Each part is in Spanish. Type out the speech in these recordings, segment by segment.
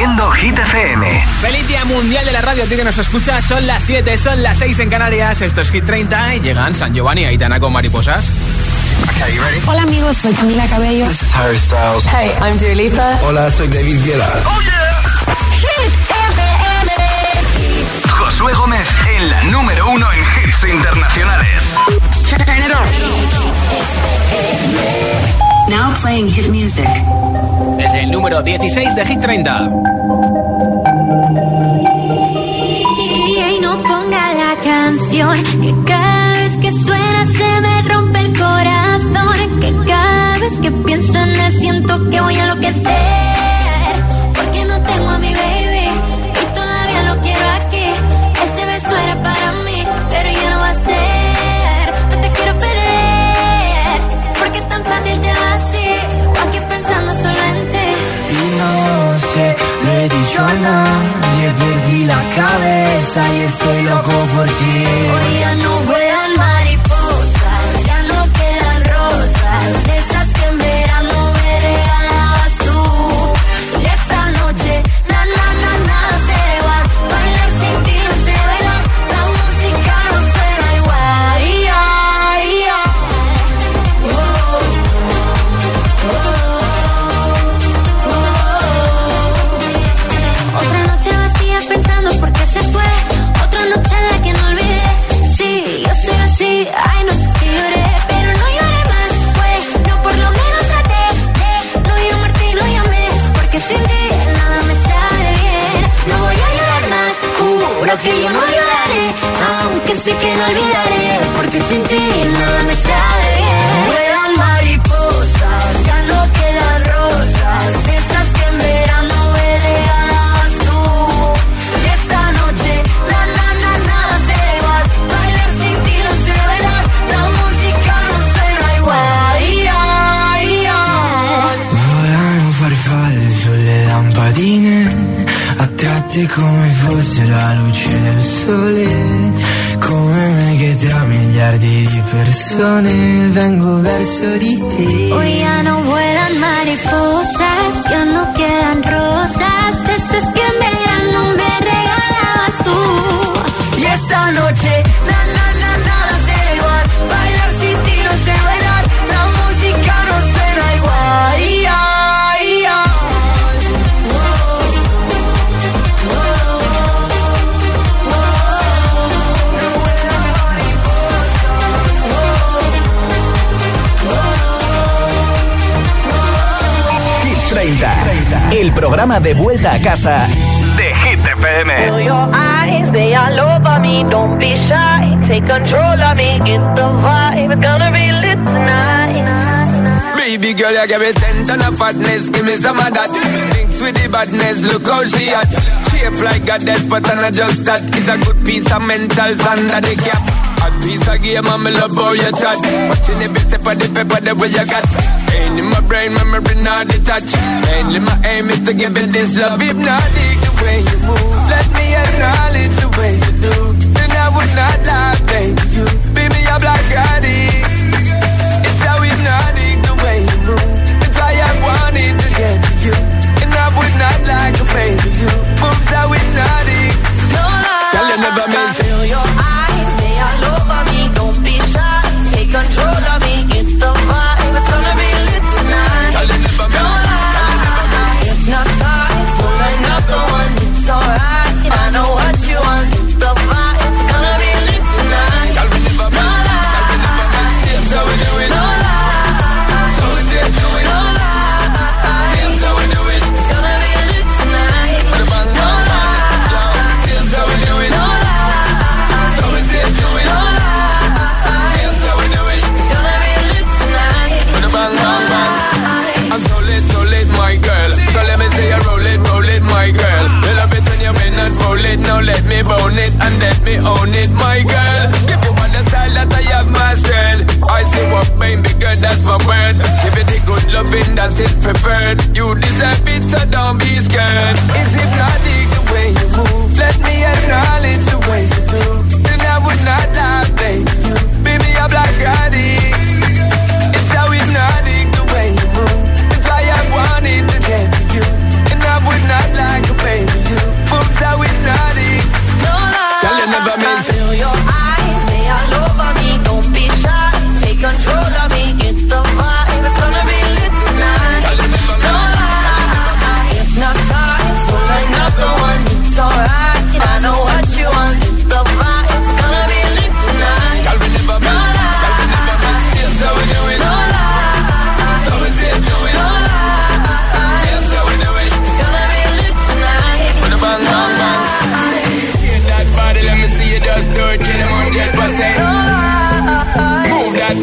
Haciendo Hit FM. Feliz Día Mundial de la Radio, a ti que nos escuchas. Son las 7, son las 6 en Canarias. Esto es Hit 30 y llegan San Giovanni y Aitana con mariposas. Hola amigos, soy Camila Cabello. This is Harry Styles. Hey, I'm Dua Lipa. Hola, soy David Guetta. Oh yeah. Hit FM. Josué Gómez en la número uno en hits internacionales. Now playing hit music. Desde el número 16 de Hit 30. Y no ponga la canción que cada vez que suena se me rompe el corazón. Que cada vez que pienso en él siento que voy a enloquecer. Dicho a nadie, perdí la cabeza y estoy loco por ti. Hoy ya no vuelan persone vengo verso di te. Hoy ya no programa de vuelta a casa de Hit FM. Feel your eyes, they all over me. Don't be shy, take control of me. Get the vibe, it's gonna be lit tonight. Baby girl, you give me ten ton of fatness, give me some of that. Mix with the badness, look how she at. Shape like a death, but I'm not just that. It's a good piece of mental under the cap. A piece of game, I'm love how you chat. Watching every step of the paper, the way you got. In my brain, memory not detached. Mainly my aim is to give it this love. Hypnotic the way you move. Let me acknowledge the way you do. Then I would not lie, baby. You be me a black addict. It's how hypnotic the way you move. It's why I wanted to get to you. And I would not like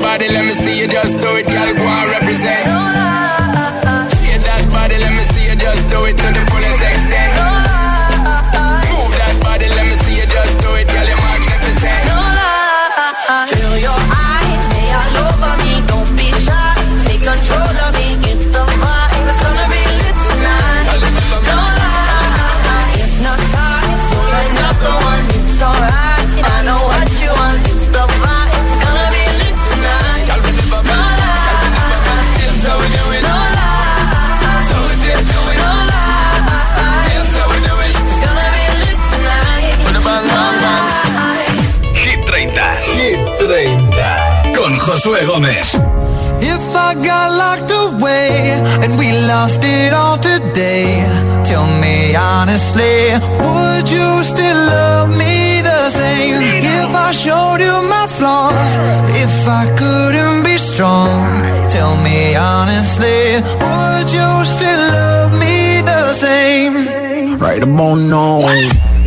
body, let me see you just do it, girl. Go and represent. Lost it all today, tell me honestly, would you still love me the same? If I showed you my flaws, if I couldn't be strong, tell me honestly, would you still love me the same? Right about now.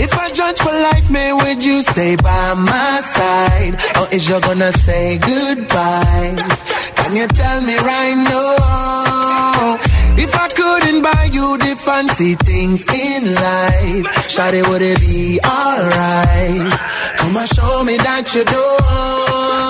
If I judge for life, man, would you stay by my side? Or is you gonna say goodbye? Can you tell me right now? I couldn't buy you the fancy things in life, Shawty, would it be alright? Come and show me that you don't.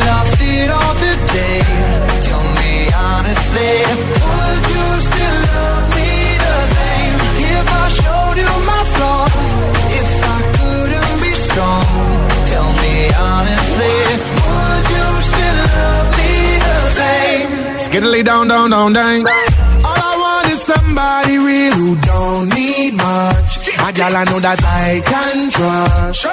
Skiddly down, down, down, down. All I want is somebody real who don't need much. A gal I know that I can trust.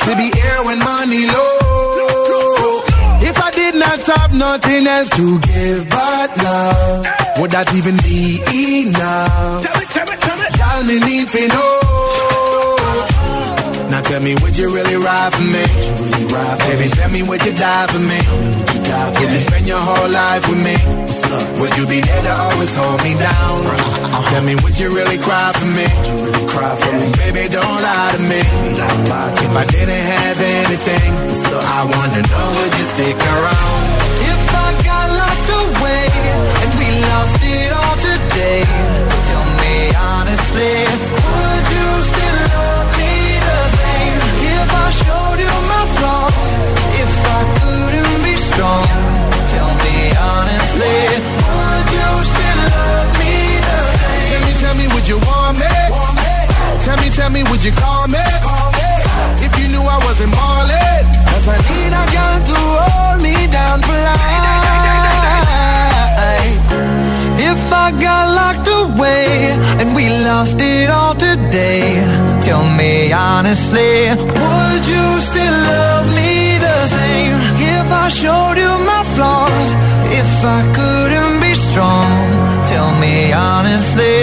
To be here when money low. If I did not have nothing else to give but love, would that even be enough? Y'all me need to know. Now tell me, would you really ride for me? Really ride for Baby, tell me, would you die for me? Would you, would you spend your whole life with me? Would you be there to always hold me down? Tell me, would you really cry for me? Baby, don't lie to me. If I didn't have anything, so I wanna know, would you stick around? If I got locked away and we lost it all today, tell me honestly, would you still love me the same? If I showed you my flaws, if I couldn't be strong, honestly, would you still love me the same? Tell me, tell me, would you want me? Tell me, tell me, would you call me? If you knew I wasn't ballin', cause I need a girl to hold me down for life. If I got locked away and we lost it all today, tell me honestly, would you still love me the same? If I showed you my flaws, if I couldn't be strong, tell me honestly,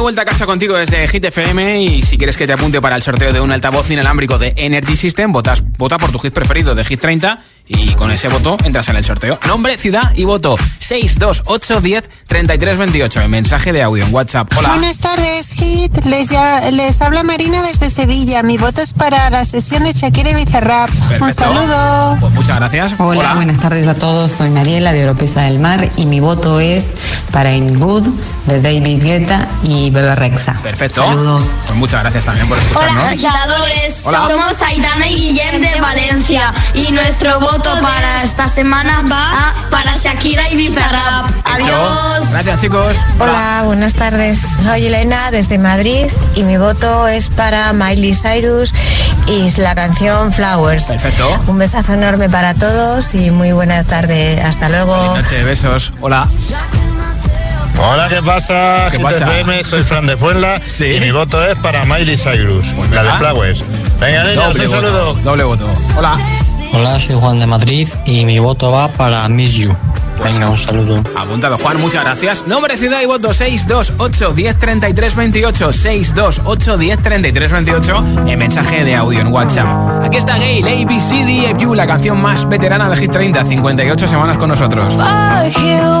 vuelta a casa contigo desde Hit FM y si quieres que te apunte para el sorteo de un altavoz inalámbrico de Energy System, votas, vota por tu hit preferido de Hit 30 y con ese voto entras en el sorteo. Nombre, ciudad y voto 628 10 33 28. El mensaje de audio en WhatsApp. Hola. Buenas tardes, Hit. Les, ya- les habla Marina desde Sevilla. Mi voto es para la sesión de Shakira y Bizarrap. Un saludo. Pues muchas gracias. Hola, buenas tardes a todos. Soy Mariela de Oropesa del Mar y mi voto es para In Good de David Guetta y Bebe Rexa. Perfecto. Saludos. Pues muchas gracias también por escucharnos. Hola agitadores, Hola. somos Aitana y Guillem de Valencia y nuestro voto para esta semana va a para Shakira y Bizarrap. Adiós. Gracias, chicos. Hola, buenas tardes. Soy Elena desde Madrid y mi voto es para Miley Cyrus y la canción Flowers. Perfecto. Un besazo enorme para todos y muy buena tarde. Hasta luego. Buenas noches, besos. Hola. Hola, ¿qué pasa? ¿Qué pasa? FM, soy Fran de Fuenla Sí. y mi voto es para Miley Cyrus, la de. Flowers. Venga, niños, Doble un voto. saludo. Doble voto. Hola. Hola, soy Juan de Madrid y mi voto va para Miss You. Venga, un saludo. Apuntado, Juan, muchas gracias. Nombre, ciudad y voto 628 10 33 28. 628 10 33 28. En mensaje de audio en WhatsApp. Aquí está Gail, ABCDFU, la canción más veterana de Hit 30. 58 semanas con nosotros. Fuck you,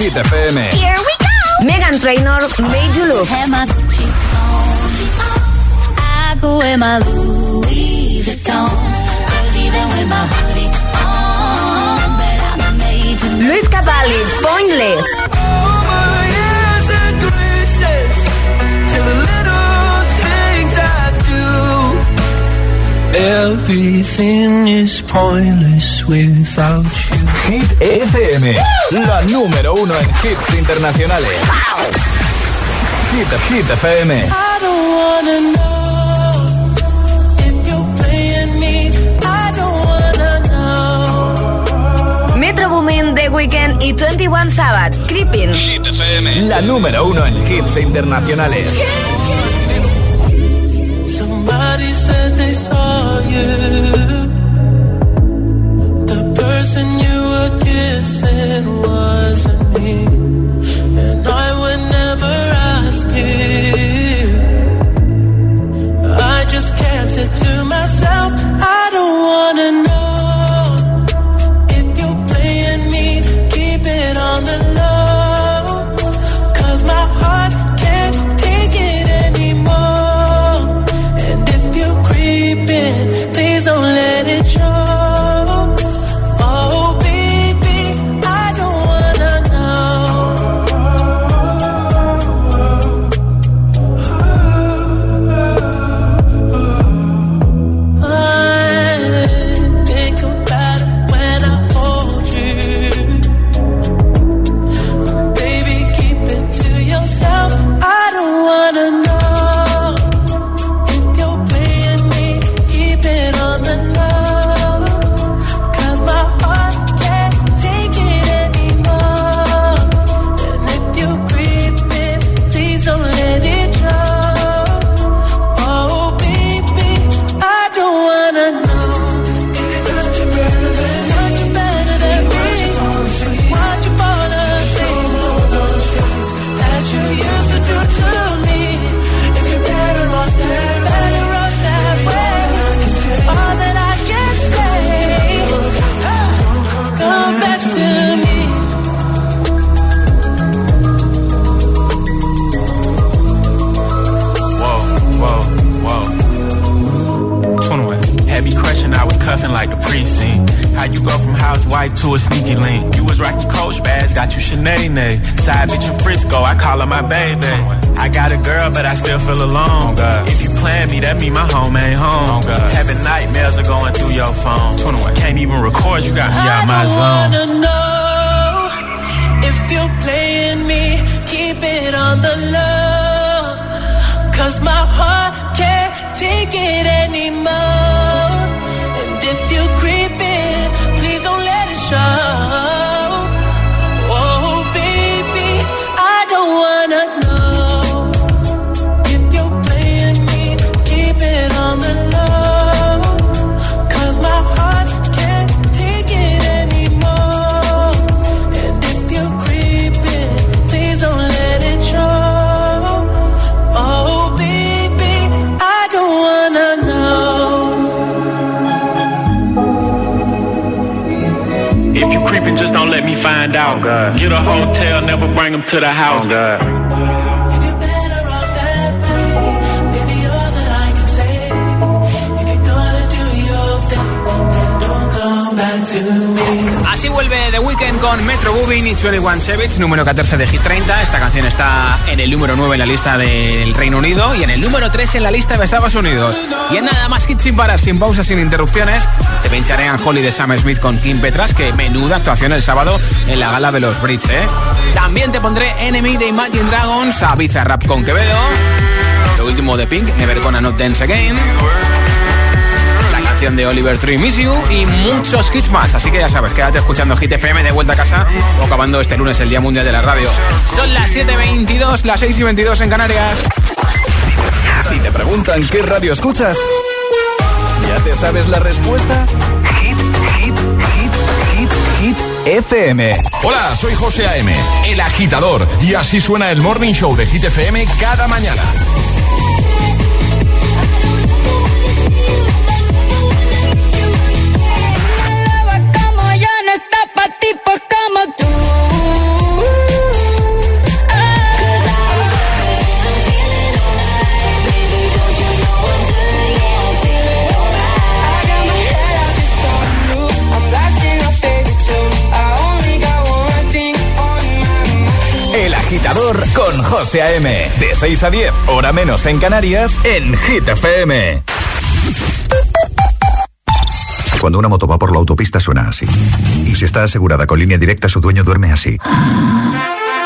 Hit FM. Here we go. Megan Trainor, Made You Look. I go in my Louis Vuittons, 'cause even with my hoodie on, but I'm made Luis Capaldi, Pointless. Everything is pointless without you. Hit FM, la número uno en hits internacionales. Hit, Hit FM. I don't wanna know if you're playing me. I don't wanna know. Metro Boomin, The Weeknd y 21 Sabbath, Creeping. Hit FM, la número uno en hits internacionales. Somebody said they saw you. The person you kissing wasn't me. And I would never ask you. I just kept it to myself. Get a hotel, never bring them to the house. Así vuelve The Weeknd con Metro Booming y 21 Savage, número 14 de Hit 30. Esta canción está en el número 9 en la lista del Reino Unido y en el número 3 en la lista de Estados Unidos. Y en nada más hits sin parar, sin pausas, sin interrupciones, te pincharé Holly de Sam Smith con Kim Petras, que menuda actuación el sábado en la gala de los Brits, ¿eh? También te pondré Enemy de Imagine Dragons, a Rap con Quevedo, lo último de Pink, Never Gonna Not Dance Again la canción de Oliver Tree Miss You y muchos hits más. Así que ya sabes, quédate escuchando Hit FM de vuelta a casa o acabando este lunes el Día Mundial de la Radio. Son las 7.22, las 6 y 22 en Canarias. Si te preguntan qué radio escuchas, ¿ya sabes la respuesta? Hit, hit, hit, hit, hit, FM. Hola, soy José A.M., el agitador, y así suena el Morning Show de Hit FM cada mañana. José A.M. De 6 a 10, hora menos en Canarias, en Hit FM. Cuando una moto va por la autopista suena así. Y si está asegurada con línea directa, su dueño duerme así.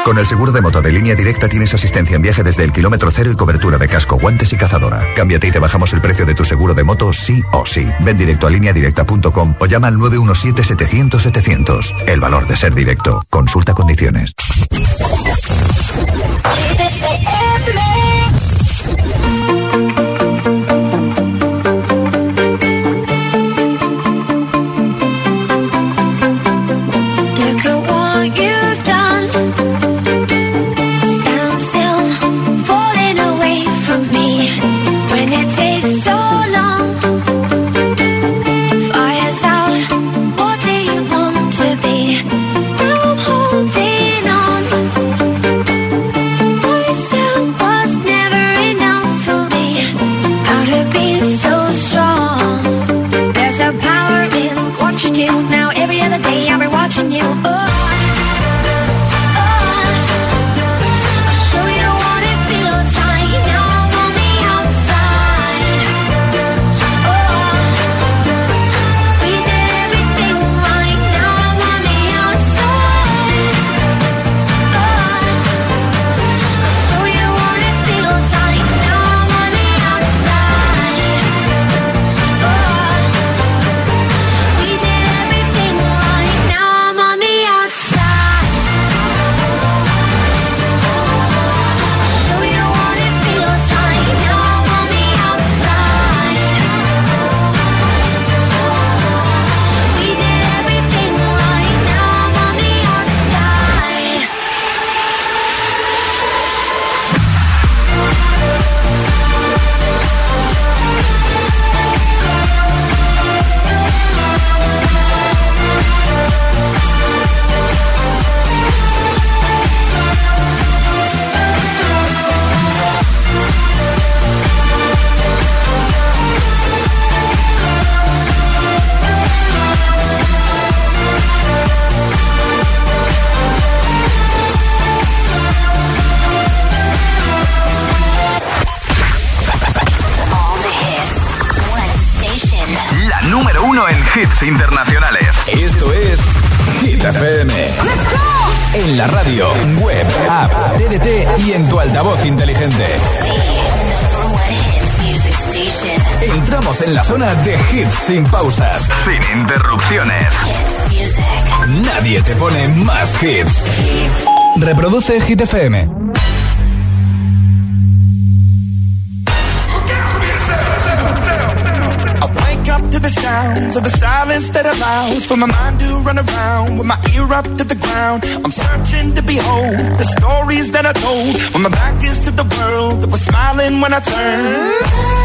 Con el seguro de moto de línea directa tienes asistencia en viaje desde el kilómetro cero y cobertura de casco, guantes y cazadora. Cámbiate y te bajamos el precio de tu seguro de moto sí o sí. Ven directo a lineadirecta.com o llama al 917-700-700. El valor de ser directo. Consulta condiciones. sin pausas, sin interrupciones. Nadie te pone más hits. Reproduce Hit FM. I wake up to the sounds of the silence that allows for my mind to run around with my ear up to the ground. I'm searching to behold the stories that I told when my back is to the world that was smiling when I turned.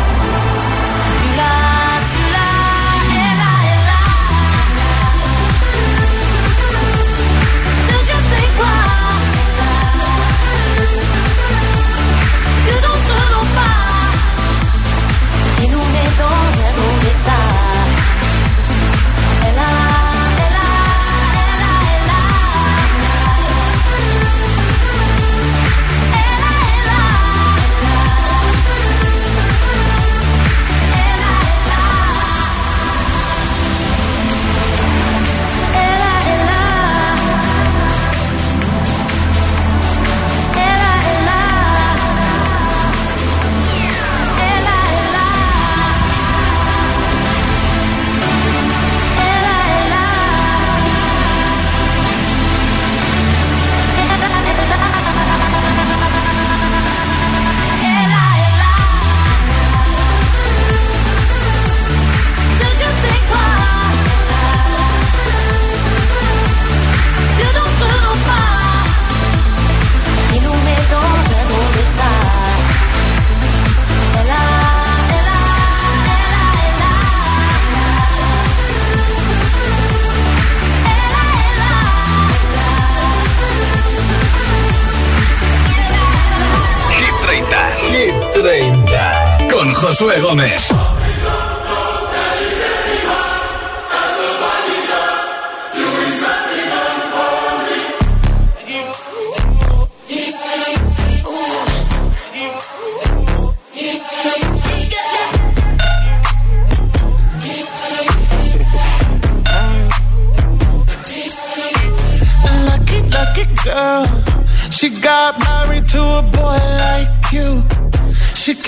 Josué Gómez.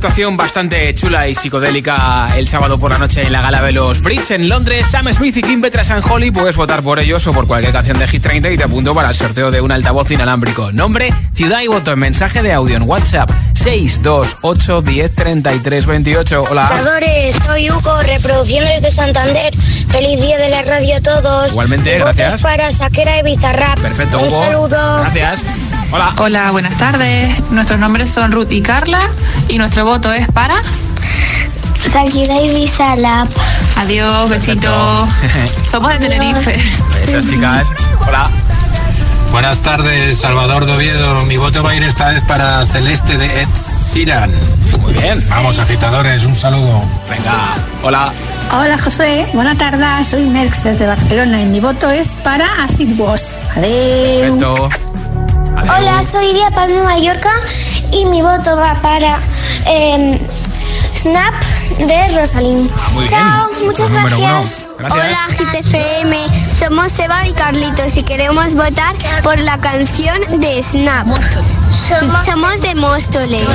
Actuación bastante chula y psicodélica el sábado por la noche en la gala de los Brits en Londres. Sam Smith y Kim Petras and Holly puedes votar por ellos o por cualquier canción de Hit 30 y te apunto para el sorteo de un altavoz inalámbrico. Nombre, ciudad y voto en mensaje de audio en WhatsApp 628 10 33 28. Hola. soy Hugo, reproduciendo desde Santander. Feliz día de la radio a todos. Igualmente, gracias. para Saquera y Bizarrap. Perfecto, Un Hugo. saludo. Gracias. Hola. Hola, buenas tardes. Nuestros nombres son Ruth y Carla y nuestro voto es para. Shakira y Bizarrap. Adiós, besitos. Somos de Tenerife. Esas chicas. Hola. Buenas tardes, Salvador Doviedo. Mi voto va a ir esta vez para Celeste de Ed Sheeran. Muy bien. Vamos, agitadores, un saludo. Venga, hola. Hola José, buena tarde, soy Merx desde Barcelona y mi voto es para Acid Was. Adiós. Perfecto. Hola, soy Iria Palma Mallorca y mi voto va para em, Snap de Rosalind. Muy bien. Chao, muchas Número uno. gracias. Gracias. Hola, GTFM. Somos Eva y Carlitos y queremos votar por la canción de Snap. Somos de Móstoles.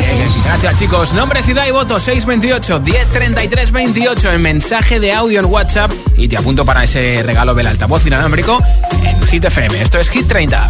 Gracias chicos. Nombre, ciudad y voto 628 10 33 28 en mensaje de audio en WhatsApp y te apunto para ese regalo del altavoz inalámbrico en Hit FM. Esto es Hit 30.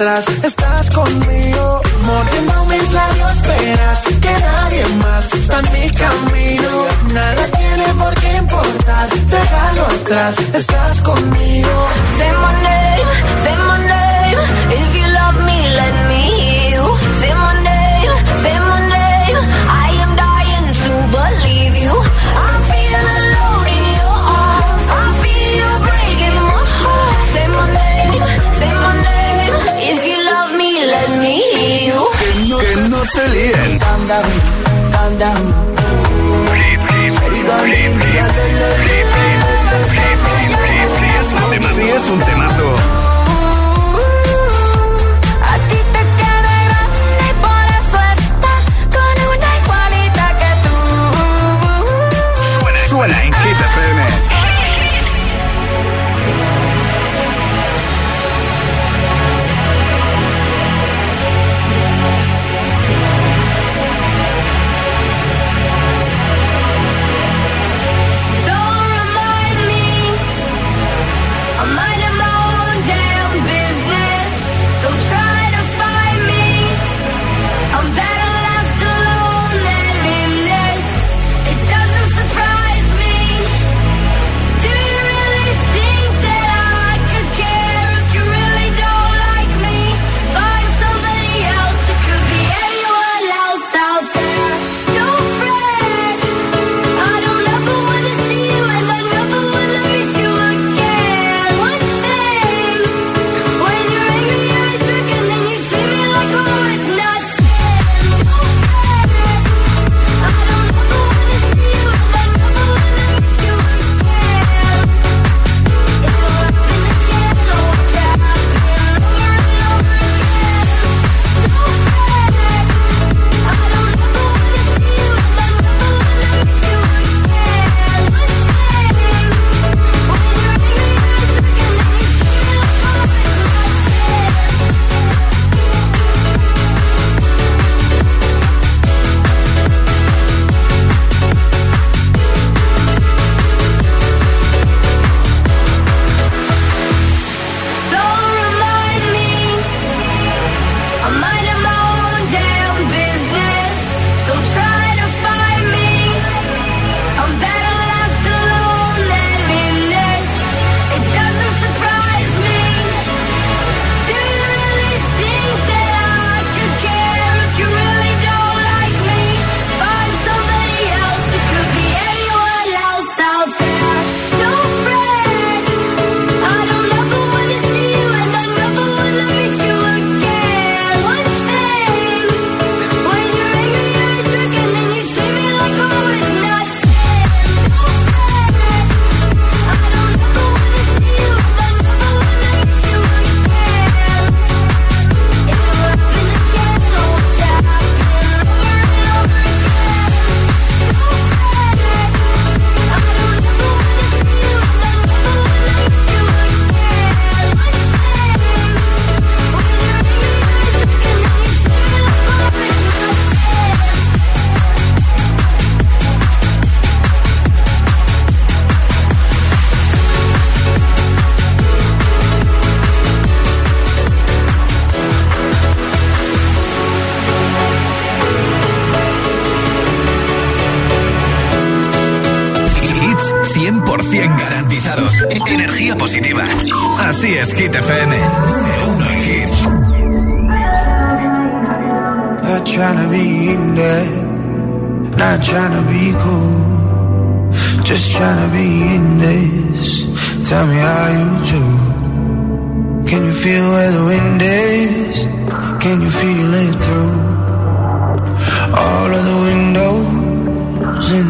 atrás, estás conmigo. Mordiendo mis labios, esperas que nadie más está en mi camino. Nada tiene por qué importar, déjalo atrás, estás conmigo. Say te líen. Calm down, calm down. Es un temazo.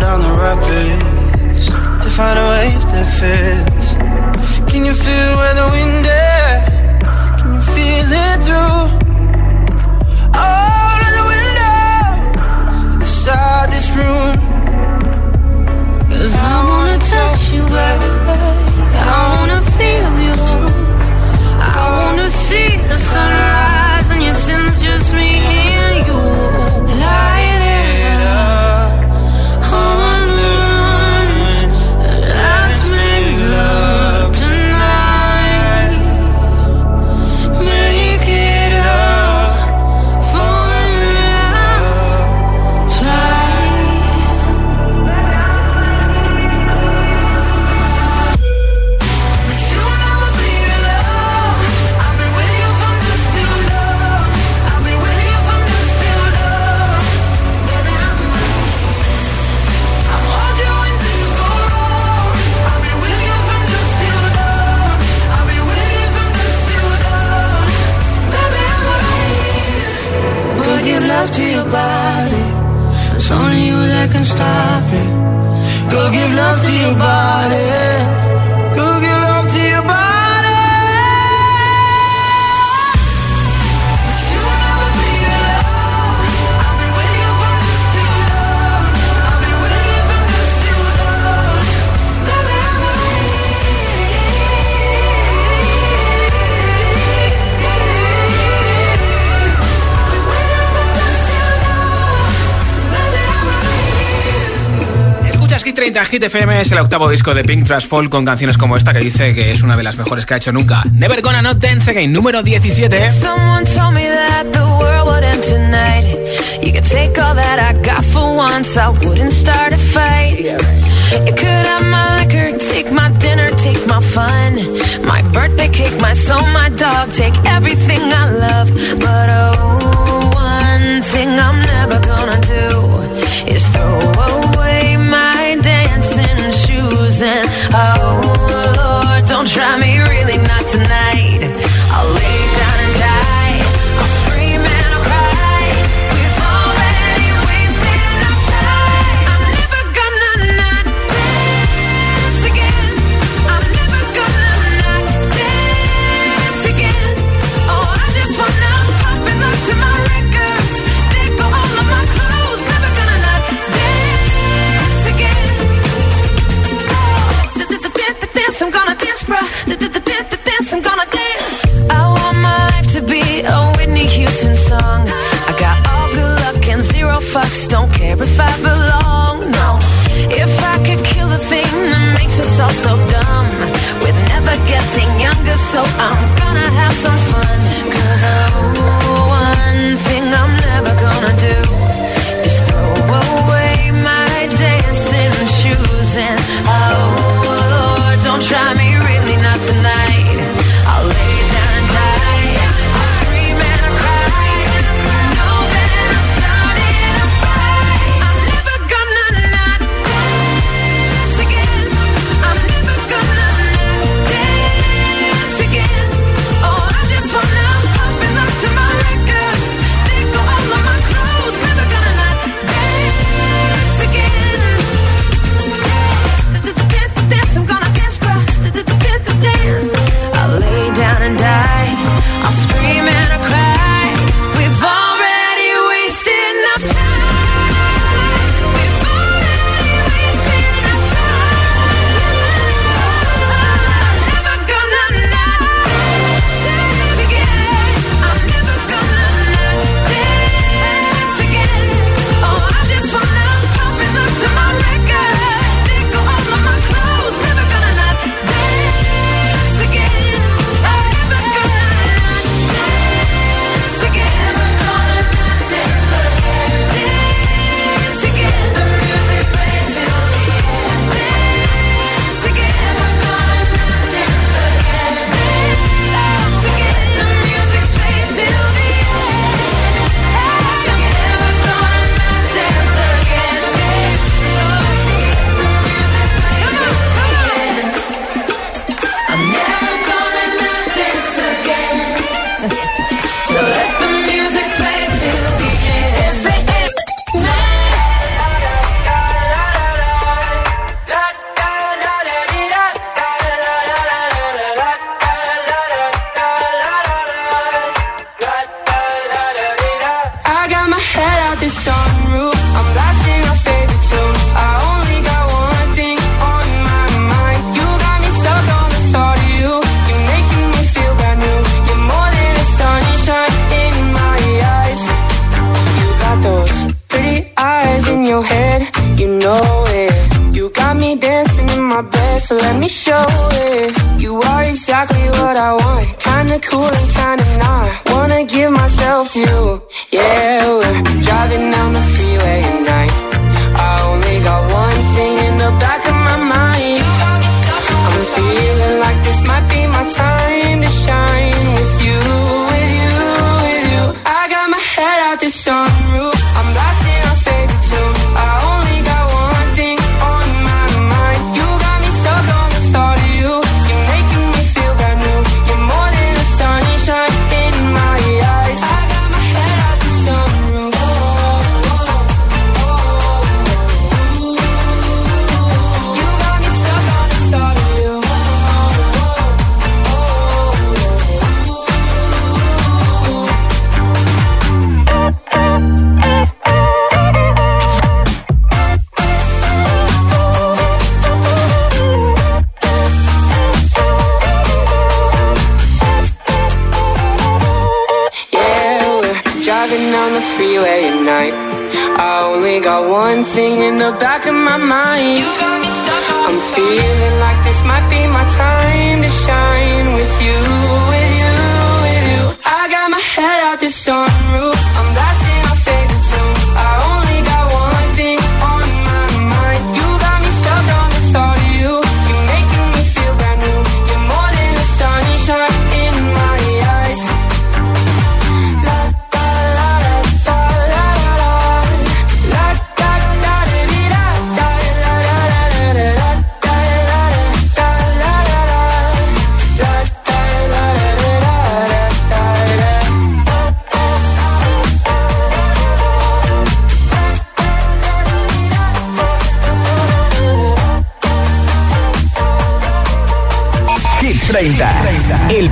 down the rapids to find a wave that fits. Can you feel where the wind is? Can you feel it through? FM es el octavo disco de Pink Trash Fall con canciones como esta que dice que es una de las mejores que ha hecho nunca. Never Gonna Not Dance Again, número 17. A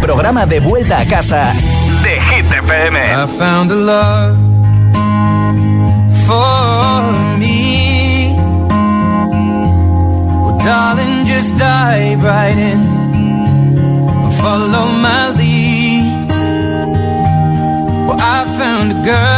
programa de vuelta a casa de Hit I found a love for me. Follow my I found a girl.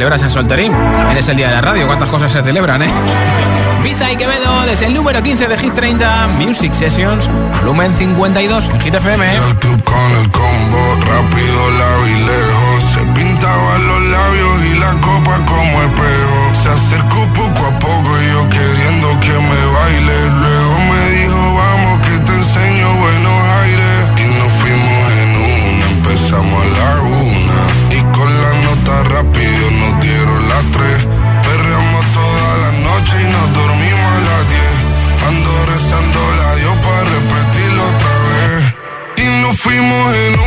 celebra San Solterín. También es el día de la radio, cuántas cosas se celebran, ¿eh? Biza y Quevedo desde el número 15 de Hit 30 Music Sessions, volumen 52 en Hit FM. Eh. El club con el combo, rápido, la y lejos. Se pintaban los labios y la copa como espejo. Se acercó poco a poco y yo queriendo que me baile. Luego me dijo, vamos que te enseño buenos aires. Y nos fuimos en una, empezamos a la rápido, nos dieron las tres. Perreamos toda la noche y nos dormimos a las diez. Ando rezando la Dios para repetirlo otra vez. Y nos fuimos en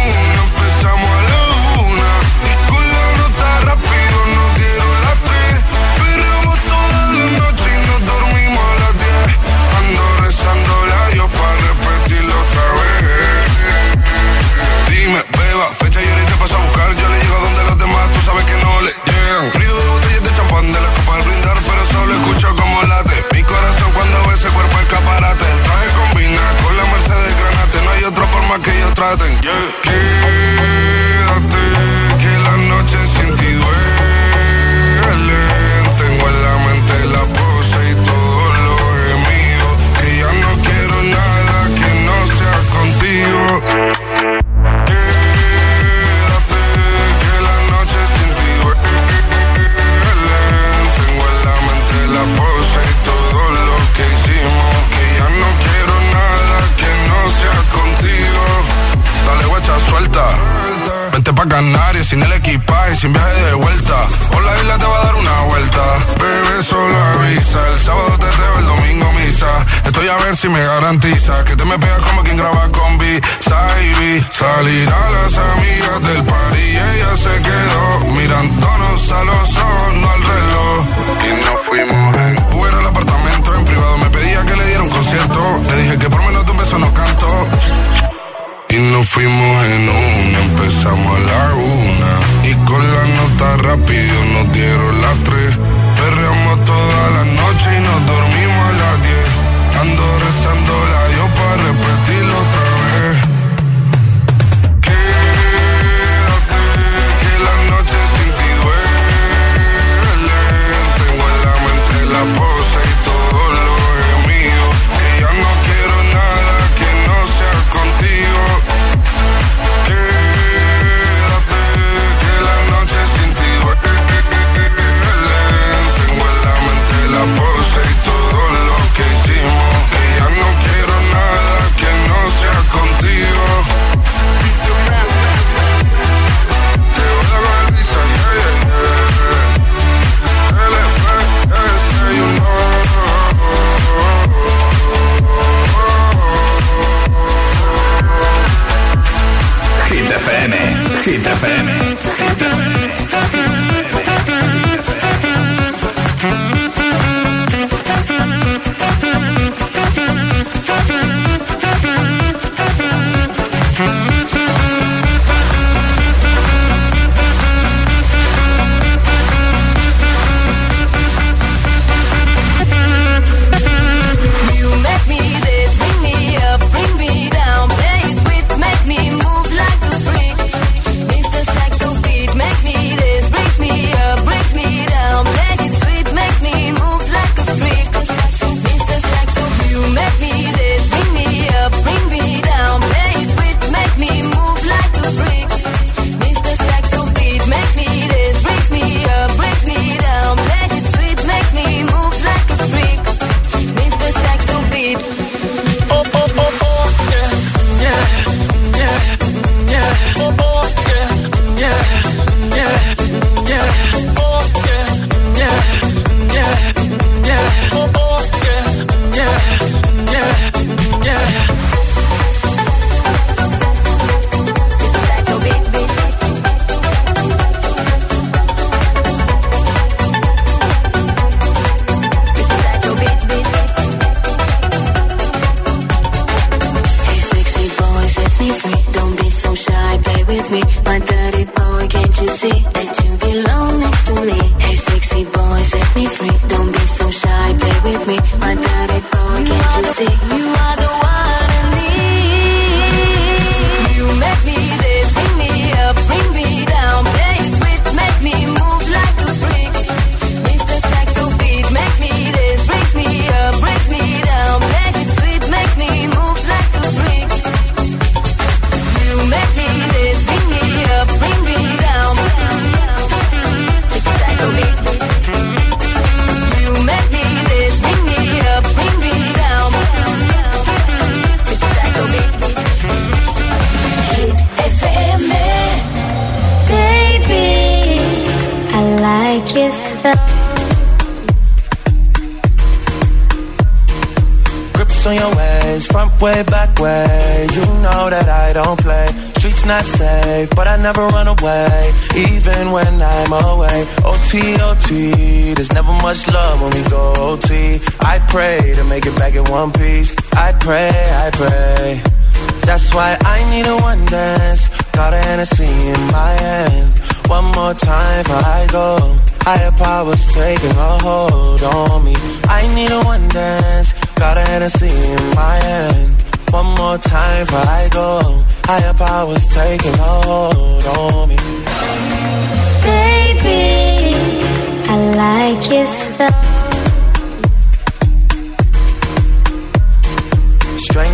See.